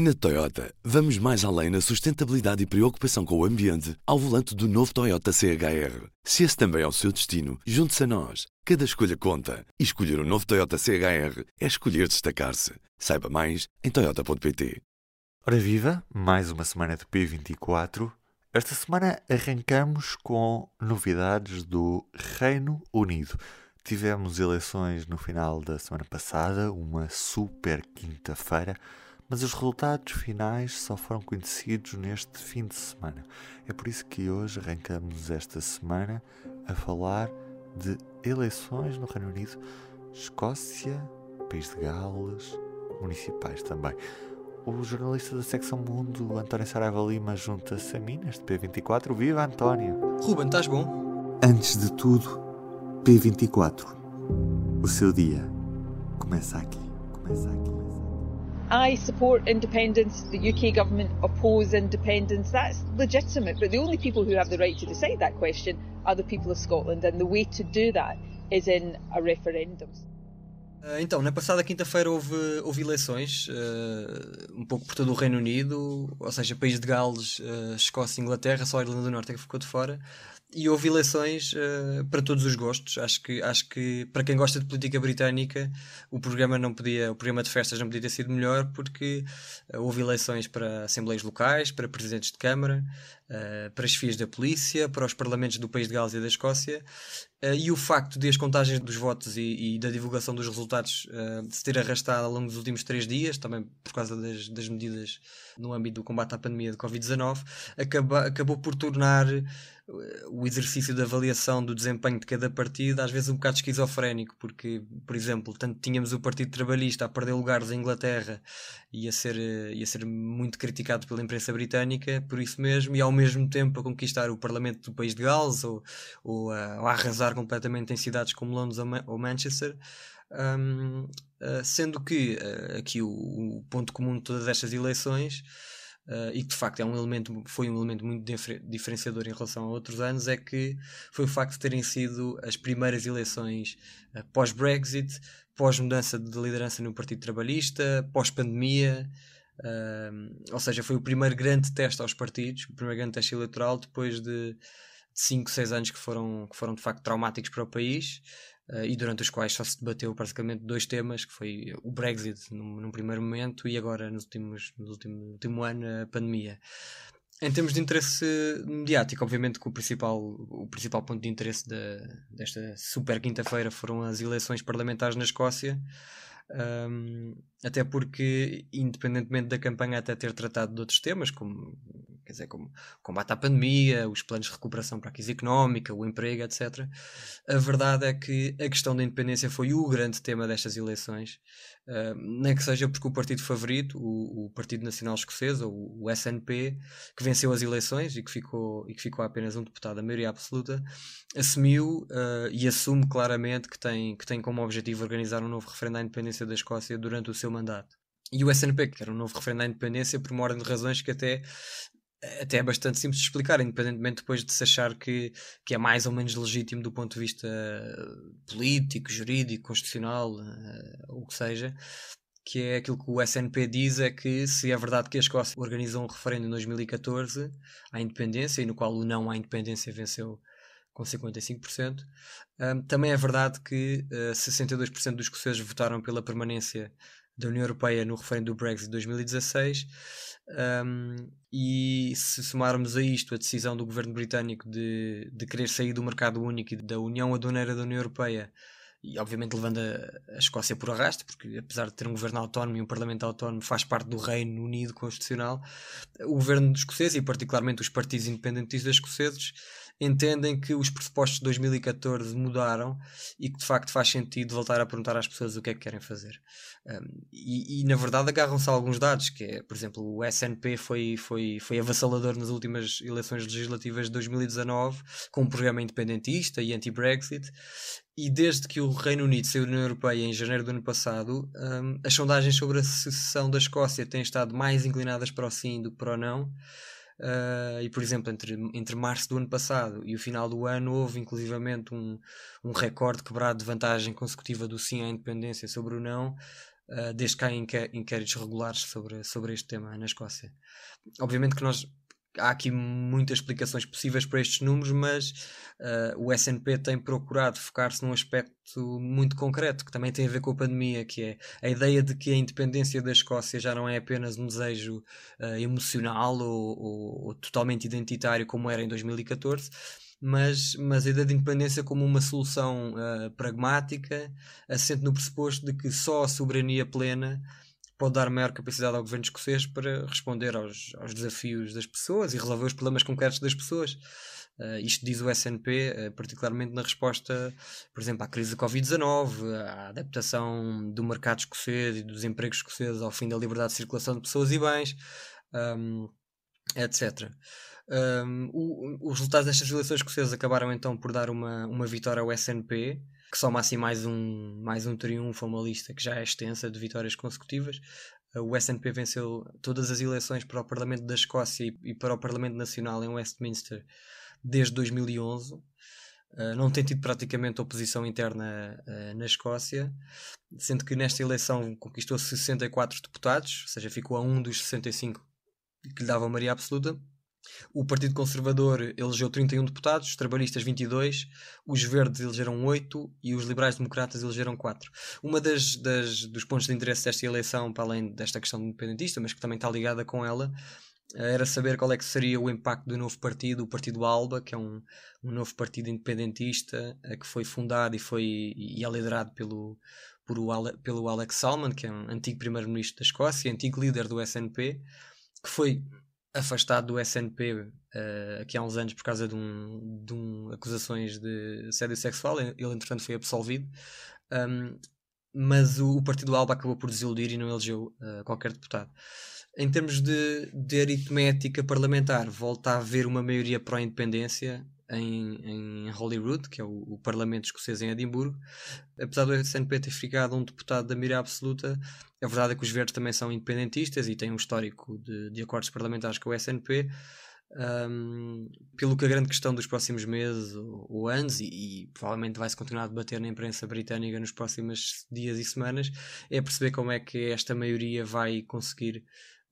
Na Toyota, vamos mais além na sustentabilidade e preocupação com o ambiente ao volante do novo Toyota CHR. Se esse também é o seu destino, junte-se a nós. Cada escolha conta. E escolher o um novo Toyota CHR é escolher destacar-se. Saiba mais em Toyota.pt. Ora viva, mais uma semana de P24. Esta semana arrancamos com novidades do Reino Unido. Tivemos eleições no final da semana passada, uma super quinta-feira mas os resultados finais só foram conhecidos neste fim de semana. É por isso que hoje arrancamos esta semana a falar de eleições no Reino Unido, Escócia, País de Gales, municipais também. O jornalista da secção Mundo, António Saraiva Lima, junta-se a mim neste P24. Viva António! Ruben, estás bom? Antes de tudo, P24. O seu dia começa aqui. Começa aqui. I support independence, the UK government oppose independence, that's legitimate. But the only people who have the right to decide that question are the people of Scotland, and the way to do that is in a referendum. Uh, então, na passada quinta-feira houve, houve eleições, uh, um pouco por todo o Reino Unido, ou seja, País de Gales, uh, Escócia e Inglaterra, só a Irlanda do Norte é que ficou de fora e houve eleições uh, para todos os gostos. Acho que, acho que para quem gosta de política britânica, o programa não podia, o programa de festas não podia ter sido melhor porque uh, houve eleições para assembleias locais, para presidentes de câmara, uh, para chefias da polícia, para os parlamentos do país de Gales e da Escócia. e o facto de as contagens dos votos e, e da divulgação dos resultados se ter arrastado ao longo dos últimos três dias, também por causa das, das medidas no âmbito do combate à pandemia de Covid-19, acabou por tornar o exercício de avaliação do desempenho de cada partido às vezes um bocado esquizofrénico, porque, por exemplo, tanto tínhamos o Partido Trabalhista a perder lugares em Inglaterra e a ser, e a ser muito criticado pela imprensa britânica por isso mesmo, e ao mesmo tempo a conquistar o Parlamento do país de Gales ou, ou, a, ou a arrasar completamente em cidades como Londres ou, ou Manchester. Um, uh, sendo que uh, aqui o, o ponto comum de todas estas eleições uh, e que de facto é um elemento, foi um elemento muito diferenciador em relação a outros anos, é que foi o facto de terem sido as primeiras eleições uh, pós-Brexit, pós-mudança de liderança no Partido Trabalhista, pós-pandemia. Uh, ou seja, foi o primeiro grande teste aos partidos, o primeiro grande teste eleitoral depois de 5, 6 anos que foram, que foram de facto traumáticos para o país uh, e durante os quais só se debateu basicamente dois temas, que foi o Brexit num, num primeiro momento e agora nos últimos, no último, último ano a pandemia. Em termos de interesse mediático, obviamente que o principal, o principal ponto de interesse da, desta super quinta-feira foram as eleições parlamentares na Escócia, um, até porque, independentemente da campanha até ter tratado de outros temas, como, quer dizer, como combate à pandemia, os planos de recuperação para a crise económica, o emprego, etc., a verdade é que a questão da independência foi o grande tema destas eleições, uh, nem que seja porque o partido favorito, o, o Partido Nacional Escocês, ou o SNP, que venceu as eleições e que ficou, e que ficou apenas um deputado, a maioria absoluta, assumiu uh, e assume claramente que tem, que tem como objetivo organizar um novo referendo à independência da Escócia durante o seu mandato. E o SNP, que era um novo referendo à independência, por uma ordem de razões que até até é bastante simples de explicar, independentemente depois de se achar que, que é mais ou menos legítimo do ponto de vista político, jurídico, constitucional, uh, o que seja, que é aquilo que o SNP diz é que se é verdade que a Escócia organizou um referendo em 2014 à independência e no qual o não à independência venceu com 55%. Um, também é verdade que uh, eh, 62% dos escoceses votaram pela permanência da União Europeia no referendo do Brexit de 2016. Um, e se somarmos a isto a decisão do governo britânico de, de querer sair do mercado único e da União Aduaneira da União Europeia, e obviamente levando a, a Escócia por arrasto, porque apesar de ter um governo autónomo e um parlamento autónomo, faz parte do Reino Unido Constitucional, o governo escocês e particularmente os partidos independentistas escoceses entendem que os pressupostos de 2014 mudaram e que de facto faz sentido voltar a perguntar às pessoas o que é que querem fazer. Um, e, e, na verdade agarram-se a alguns dados, que é, por exemplo, o SNP foi, foi, foi avassalador nas últimas eleições legislativas de 2019 com um programa independentista e anti-Brexit. E desde que o Reino Unido saiu da União Europeia em janeiro do ano passado, um, as sondagens sobre a secessão da Escócia têm estado mais inclinadas para o sim do que para o não. Uh, e por exemplo, entre, entre março do ano passado e o final do ano, houve inclusivamente um, um recorde quebrado de vantagem consecutiva do sim à independência sobre o não. uh, desde que há inquéritos regulares sobre, sobre este tema na Escócia. Obviamente que nós há aqui muitas explicações possíveis para estes números, mas uh, o SNP tem procurado focar-se num aspecto muito concreto, que também tem a ver com a pandemia, que é a ideia de que a independência da Escócia já não é apenas um desejo uh, emocional ou, ou, ou, totalmente identitário como era em 2014. Mas, mas a ideia de independência como uma solução uh, pragmática, assente no pressuposto de que só a soberania plena pode dar maior capacidade ao governo escocês para responder aos, aos desafios das pessoas e resolver os problemas concretos das pessoas. Uh, isto diz o SNP, uh, eh, particularmente na resposta, por exemplo, à crise da Covid-19, à adaptação do mercado escocês e dos empregos escoceses ao fim da liberdade de circulação de pessoas e bens, um, etc. Um, o, os resultados destas eleições escocesas acabaram então por dar uma, uma vitória ao SNP, que soma assim mais um, mais um triunfo a uma lista que já é extensa de vitórias consecutivas. O SNP venceu todas as eleições para o Parlamento da Escócia e para o Parlamento Nacional em Westminster desde 2011. Uh, não tem tido praticamente oposição interna uh, na Escócia, sendo que nesta eleição conquistou 64 deputados, ou seja, ficou a um dos 65 que lhe dava maioria absoluta. O Partido Conservador elegeu 31 deputados, os trabalhistas 22, os verdes elegeram 8 e os liberais-democratas elegeram 4. Uma das, das, dos pontos de interesse desta eleição, para além desta questão independentista, mas que também está ligada com ela, era saber qual é que seria o impacto do novo partido, o Partido ALBA, que é um, um novo partido independentista eh, que foi fundado e, foi, e é liderado pelo, por pelo Alex Salmond, que é um antigo primeiro-ministro da Escócia, antigo líder do SNP, que foi afastado do SNP uh, eh, aqui há uns anos por causa de, um, de um, acusações de assédio sexual. Ele, entretanto, foi absolvido. Um, mas o, o, Partido Alba acabou por desiludir e não elegeu uh, qualquer deputado. Em termos de, de aritmética parlamentar, volta a haver uma maioria pró-independência em, em Holyrood, que é o, o, Parlamento escocês em Edimburgo. Apesar do SNP ter ficado um deputado da mira absoluta, a verdade é que os verdes também são independentistas e têm um histórico de, de acordos parlamentares com o SNP. Um, pelo que a grande questão dos próximos meses ou, ou anos, e, e, provavelmente vai-se continuar a debater na imprensa britânica nos próximos dias e semanas, é perceber como é que esta maioria vai conseguir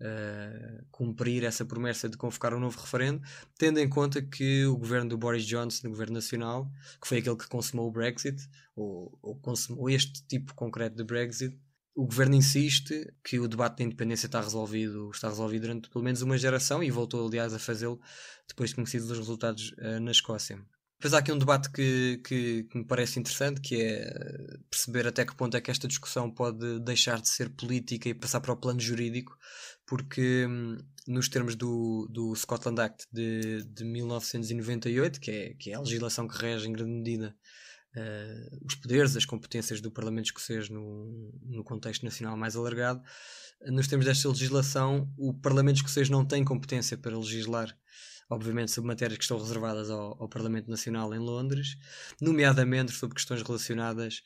uh, cumprir essa promessa de convocar um novo referendo, tendo em conta que o governo do Boris Johnson, o governo nacional, que foi aquele que consumou o Brexit, ou, ou consumou este tipo concreto de Brexit, o governo insiste que o debate da independência está resolvido, está resolvido durante pelo menos uma geração e voltou, aliás, a fazê-lo depois de conhecidos os resultados uh, na Escócia. Depois há aqui um debate que, que, que, me parece interessante, que é perceber até que ponto é que esta discussão pode deixar de ser política e passar para o plano jurídico, porque hum, nos termos do, do Scotland Act de, de 1998, que é, que é a legislação que rege em grande medida uh, os poderes, as competências do Parlamento escocês no, no contexto nacional mais alargado, nos termos desta legislação, o Parlamento escocês não tem competência para legislar obviamente sobre matérias que estão reservadas ao, ao Parlamento Nacional em Londres, nomeadamente sobre questões relacionadas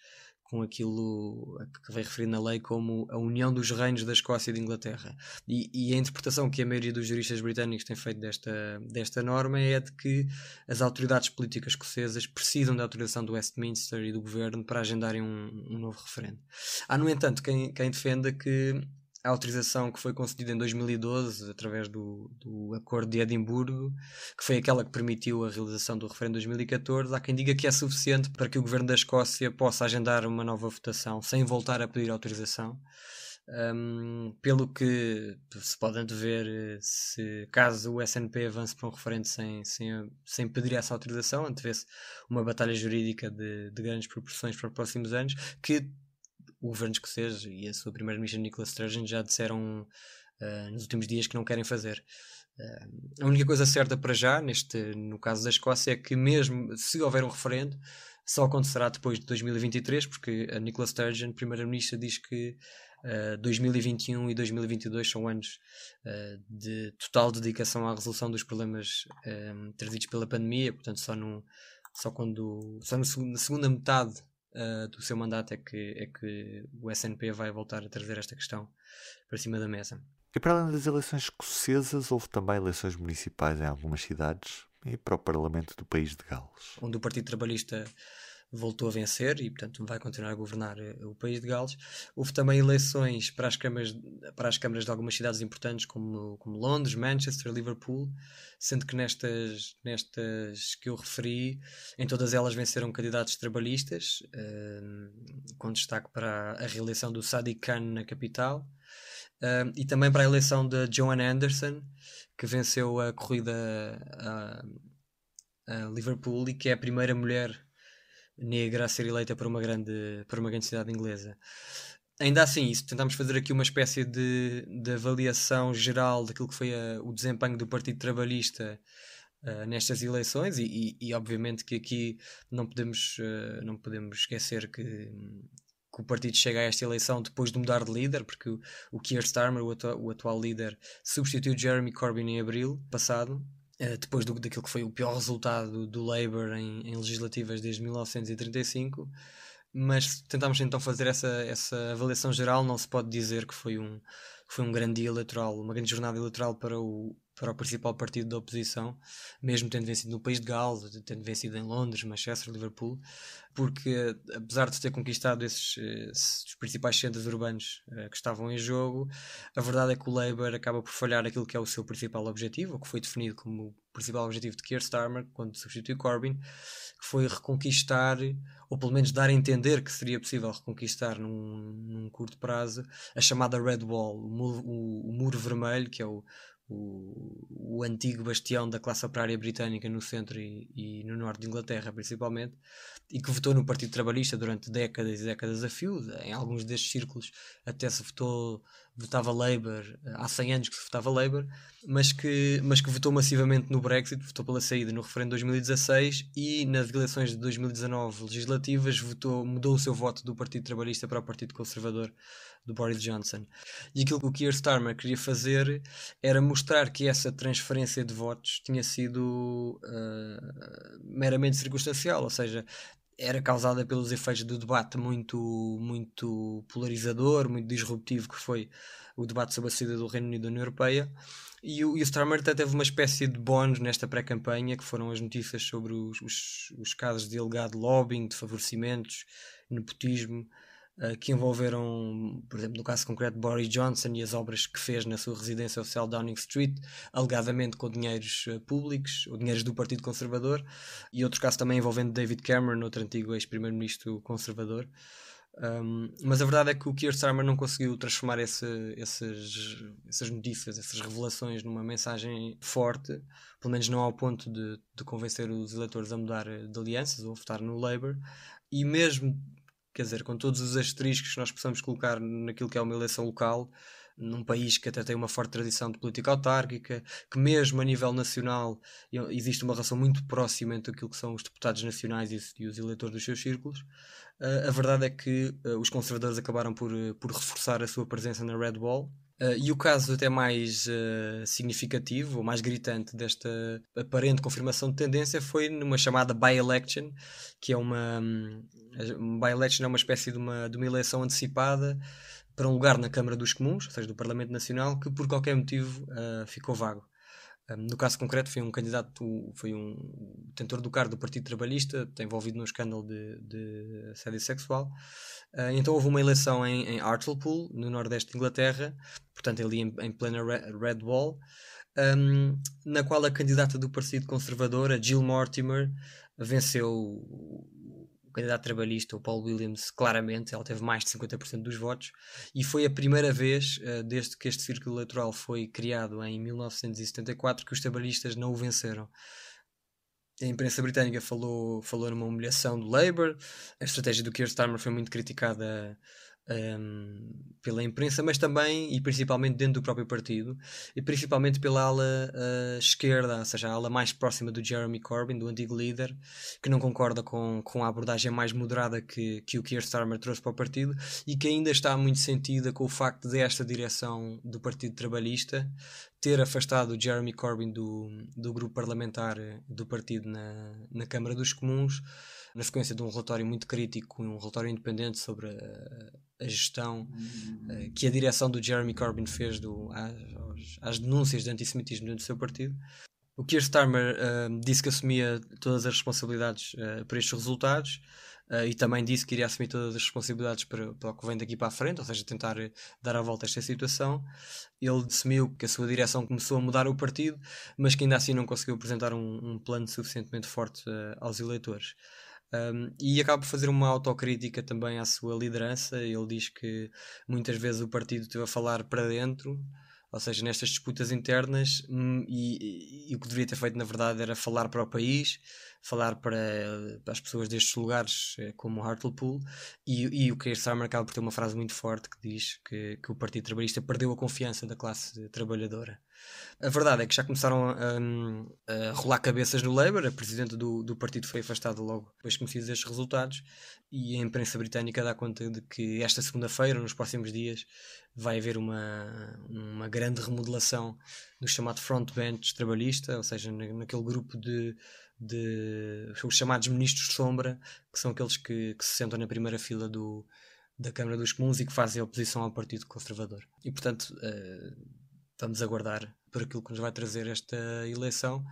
com aquilo que vem referido na lei como a união dos reinos da Escócia e de Inglaterra. E, e, a interpretação que a maioria dos juristas britânicos tem feito desta, desta norma é de que as autoridades políticas escocesas precisam da autorização do Westminster e do governo para agendarem um, um novo referendo. Há, no entanto, quem, quem defenda que a autorização que foi concedida em 2012 através do, do Acordo de Edimburgo, que foi aquela que permitiu a realização do referendo de 2014, há quem diga que é suficiente para que o governo da Escócia possa agendar uma nova votação sem voltar a pedir autorização. Um, pelo que se pode antever, se caso o SNP avance para um referendo sem, sem, sem pedir essa autorização, antevê-se uma batalha jurídica de, de grandes proporções para os próximos anos, que o governo escocês e a sua primeira-ministra Nicola Sturgeon já disseram uh, nos últimos dias que não querem fazer. Uh, a única coisa certa para já, neste, no caso da Escócia, é que mesmo se houver um referendo, só acontecerá depois de 2023, porque a Nicola Sturgeon, primeira-ministra, diz que uh, 2021 e 2022 são anos uh, de total dedicação à resolução dos problemas trazidos pela pandemia, portanto só, no, só, quando, só na segunda metade uh, do seu mandato é que, é que o SNP vai voltar a trazer esta questão para cima da mesa. E para além das eleições escocesas, houve também eleições municipais em algumas cidades e para o Parlamento do país de Gales. Onde o Partido Trabalhista voltou a vencer e, portanto, vai continuar a governar uh, o país de Gales. Houve também eleições para as câmaras, para as câmaras de algumas cidades importantes, como, como Londres, Manchester, Liverpool, sendo que nestas, nestas que eu referi, em todas elas venceram candidatos trabalhistas, uh, com destaque para a reeleição do Sadiq Khan na capital. Uh, e também para a eleição de Joan Anderson, que venceu a corrida a, a Liverpool e que é a primeira mulher negra a ser eleita para uma grande, para uma grande cidade inglesa. Ainda assim, isso, tentámos fazer aqui uma espécie de, de avaliação geral daquilo que foi a, o desempenho do Partido Trabalhista uh, nestas eleições e, e, e, obviamente que aqui não podemos, uh, não podemos esquecer que, que, o partido chega a esta eleição depois de mudar de líder, porque o, o Keir Starmer, o, atu o atual líder, substituiu Jeremy Corbyn em abril passado depois do, daquilo que foi o pior resultado do Labour em, em, legislativas desde 1935, mas tentámos então fazer essa, essa avaliação geral. Não se pode dizer que foi um, que foi um grande dia eleitoral, uma grande jornada eleitoral para o, para o principal partido da oposição, mesmo tendo vencido no país de Gales, tendo vencido em Londres, Manchester, Liverpool, porque apesar de ter conquistado esses, esses os principais centros urbanos uh, que estavam em jogo, a verdade é que o Labour acaba por falhar aquilo que é o seu principal objetivo, o que foi definido como o principal objetivo de Keir Starmer quando substituiu Corbyn, que foi reconquistar, ou pelo menos dar a entender que seria possível reconquistar num, num curto prazo, a chamada Red Wall, o muro, vermelho, que é o o, o, antigo bastião da classe operária britânica no centro e, e, no norte de Inglaterra, principalmente, e que votou no Partido Trabalhista durante décadas e décadas a fio. Em alguns destes círculos até se votou, votava Labour, há 100 anos que se votava Labour, mas que, mas que votou massivamente no Brexit, votou pela saída no referendo de 2016 e nas eleições de 2019 legislativas votou, mudou o seu voto do Partido Trabalhista para o Partido Conservador do Boris Johnson. E aquilo que o Keir Starmer queria fazer era mostrar que essa transferência de votos tinha sido uh, meramente circunstancial, ou seja, era causada pelos efeitos do debate muito, muito polarizador, muito disruptivo que foi o debate sobre a saída do Reino Unido da União Europeia. E o, e o Starmer até teve uma espécie de bónus nesta pré-campanha, que foram as notícias sobre os, os, os casos de alegado lobbying, de favorecimentos, nepotismo, uh, que envolveram, por exemplo, no caso concreto, Boris Johnson e as obras que fez na sua residência oficial Downing Street, alegadamente com dinheiros uh, públicos, ou dinheiros do Partido Conservador, e outros casos também envolvendo David Cameron, outro antigo ex-primeiro-ministro conservador. Um, mas a verdade é que o Keir Starmer não conseguiu transformar esse, esses, essas notícias, essas revelações numa mensagem forte, pelo menos não ao ponto de, de convencer os eleitores a mudar de alianças ou a votar no Labour. E mesmo quer dizer, com todos os asteriscos que nós possamos colocar naquilo que é uma eleição local, num país que até tem uma forte tradição de política autárquica, que mesmo a nível nacional existe uma relação muito próxima entre aquilo que são os deputados nacionais e, os eleitores dos seus círculos, uh, a verdade é que uh, os conservadores acabaram por, por reforçar a sua presença na Red Wall Uh, e o caso até mais uh, significativo, ou mais gritante desta aparente confirmação de tendência foi numa chamada by-election, que é uma, um, by-election é uma espécie de uma, de uma eleição antecipada para um lugar na Câmara dos Comuns, ou seja, do Parlamento Nacional, que por qualquer motivo uh, ficou vago. No caso concreto foi um candidato, foi um detentor do cargo do Partido Trabalhista, envolvido num escândalo de, de assédio sexual, Uh, então houve uma eleição em, em, Hartlepool, no nordeste de Inglaterra, portanto ali em, em plena Red Wall, um, na qual a candidata do Partido Conservador, a Jill Mortimer, venceu o, candidato trabalhista, o Paul Williams, claramente, ela teve mais de 50% dos votos, e foi a primeira vez, uh, desde que este círculo eleitoral foi criado em 1974, que os trabalhistas não o venceram. A imprensa britânica falou, falou numa humilhação do Labour, a estratégia do Keir Starmer foi muito criticada um, pela imprensa, mas também e principalmente dentro do próprio partido, e principalmente pela ala uh, esquerda, ou seja, a ala mais próxima do Jeremy Corbyn, do antigo líder, que não concorda com, com a abordagem mais moderada que, que o Keir Starmer trouxe para o partido e que ainda está muito sentida com o facto desta direção do Partido Trabalhista ter afastado Jeremy Corbyn do, do grupo parlamentar do partido na, na Câmara dos Comuns na sequência de um relatório muito crítico, um relatório independente sobre a, a gestão uh, que a direção do Jeremy Corbyn fez do, às, às, denúncias de antissemitismo dentro do seu partido. O Keir Starmer uh, disse que assumia todas as responsabilidades uh, por estes resultados, uh, e também disse que iria assumir todas as responsabilidades para, para o que vem daqui para a frente, ou seja, tentar dar a volta a esta situação. Ele assumiu que a sua direção começou a mudar o partido, mas que ainda assim não conseguiu apresentar um, um plano suficientemente forte uh, aos eleitores. Um, e acaba por fazer uma autocrítica também à sua liderança. Ele diz que muitas vezes o partido esteve a falar para dentro, ou seja, nestas disputas internas, hum, e, e, e, o que deveria ter feito na verdade era falar para o país, falar para, para as pessoas destes lugares, eh, como Hartlepool, e, e o Keir Starmer acaba por ter uma frase muito forte que diz que, que o Partido Trabalhista perdeu a confiança da classe trabalhadora. A verdade é que já começaram a, a, rolar cabeças no Labour, a presidente do, do partido foi afastada logo depois conhecidos estes resultados, e a imprensa britânica dá conta de que esta segunda-feira, nos próximos dias, vai haver uma, uma grande remodelação do chamado frontbench trabalhista, ou seja, naquele grupo de de os chamados ministros de sombra, que são aqueles que, que se sentam na primeira fila do, da Câmara dos Comuns e que fazem oposição ao Partido Conservador. E portanto, uh, vamos aguardar por aquilo que nos vai trazer esta eleição,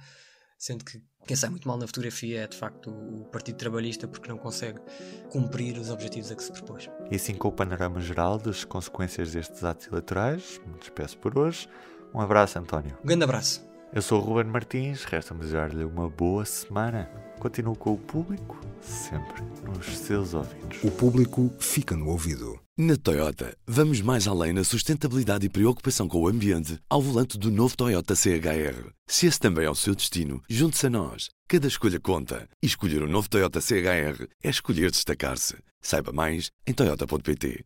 sendo que quem sai muito mal na fotografia é de facto o Partido Trabalhista porque não consegue cumprir os objetivos a que se propôs. E assim com o panorama geral das consequências destes atos eleitorais, me despeço por hoje. Um abraço, António. Um grande abraço. Eu sou o Ruben Martins, resta-me desejar-lhe uma boa semana. Continuo com o público, sempre nos seus ouvidos. O público fica no ouvido. Na Toyota, vamos mais além na sustentabilidade e preocupação com o ambiente ao volante do novo Toyota CHR. Se esse também é o seu destino, junte-se a nós. Cada escolha conta. E escolher o um novo Toyota CHR é escolher destacar-se. Saiba mais em Toyota.pt.